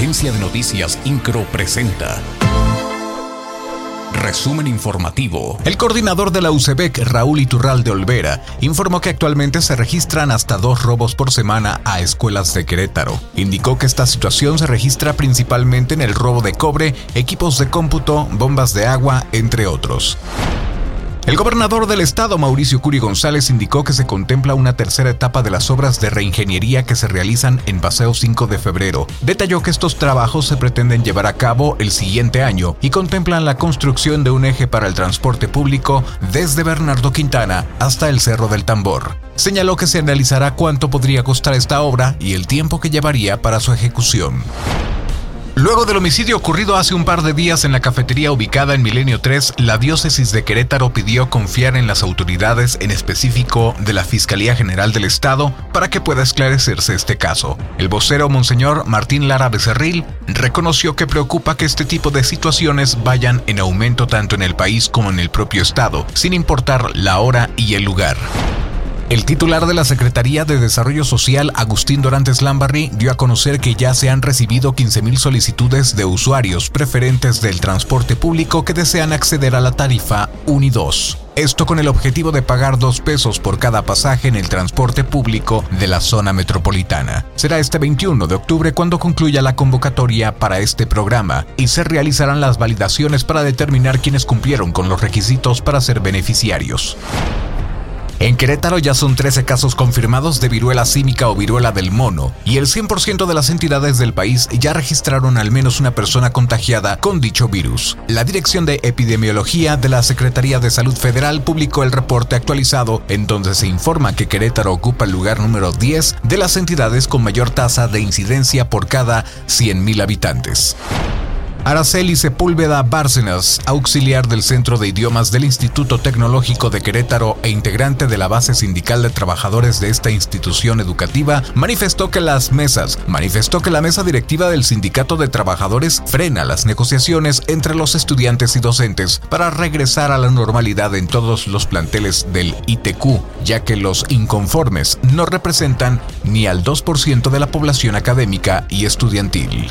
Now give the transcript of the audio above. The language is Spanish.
Agencia de Noticias Incro presenta. Resumen informativo. El coordinador de la UCEBEC, Raúl Iturral de Olvera, informó que actualmente se registran hasta dos robos por semana a escuelas de Querétaro. Indicó que esta situación se registra principalmente en el robo de cobre, equipos de cómputo, bombas de agua, entre otros. El gobernador del estado, Mauricio Curi González, indicó que se contempla una tercera etapa de las obras de reingeniería que se realizan en Paseo 5 de febrero. Detalló que estos trabajos se pretenden llevar a cabo el siguiente año y contemplan la construcción de un eje para el transporte público desde Bernardo Quintana hasta el Cerro del Tambor. Señaló que se analizará cuánto podría costar esta obra y el tiempo que llevaría para su ejecución. Luego del homicidio ocurrido hace un par de días en la cafetería ubicada en Milenio 3, la diócesis de Querétaro pidió confiar en las autoridades, en específico de la Fiscalía General del Estado, para que pueda esclarecerse este caso. El vocero Monseñor Martín Lara Becerril reconoció que preocupa que este tipo de situaciones vayan en aumento tanto en el país como en el propio Estado, sin importar la hora y el lugar. El titular de la Secretaría de Desarrollo Social, Agustín Dorantes Lambarri, dio a conocer que ya se han recibido 15.000 solicitudes de usuarios preferentes del transporte público que desean acceder a la tarifa Unidos. Esto con el objetivo de pagar dos pesos por cada pasaje en el transporte público de la zona metropolitana. Será este 21 de octubre cuando concluya la convocatoria para este programa y se realizarán las validaciones para determinar quiénes cumplieron con los requisitos para ser beneficiarios. En Querétaro ya son 13 casos confirmados de viruela símica o viruela del mono, y el 100% de las entidades del país ya registraron al menos una persona contagiada con dicho virus. La Dirección de Epidemiología de la Secretaría de Salud Federal publicó el reporte actualizado en donde se informa que Querétaro ocupa el lugar número 10 de las entidades con mayor tasa de incidencia por cada 100.000 habitantes. Araceli Sepúlveda Bárcenas, auxiliar del Centro de Idiomas del Instituto Tecnológico de Querétaro e integrante de la base sindical de trabajadores de esta institución educativa, manifestó que las mesas, manifestó que la mesa directiva del Sindicato de Trabajadores frena las negociaciones entre los estudiantes y docentes para regresar a la normalidad en todos los planteles del ITQ, ya que los inconformes no representan ni al 2% de la población académica y estudiantil.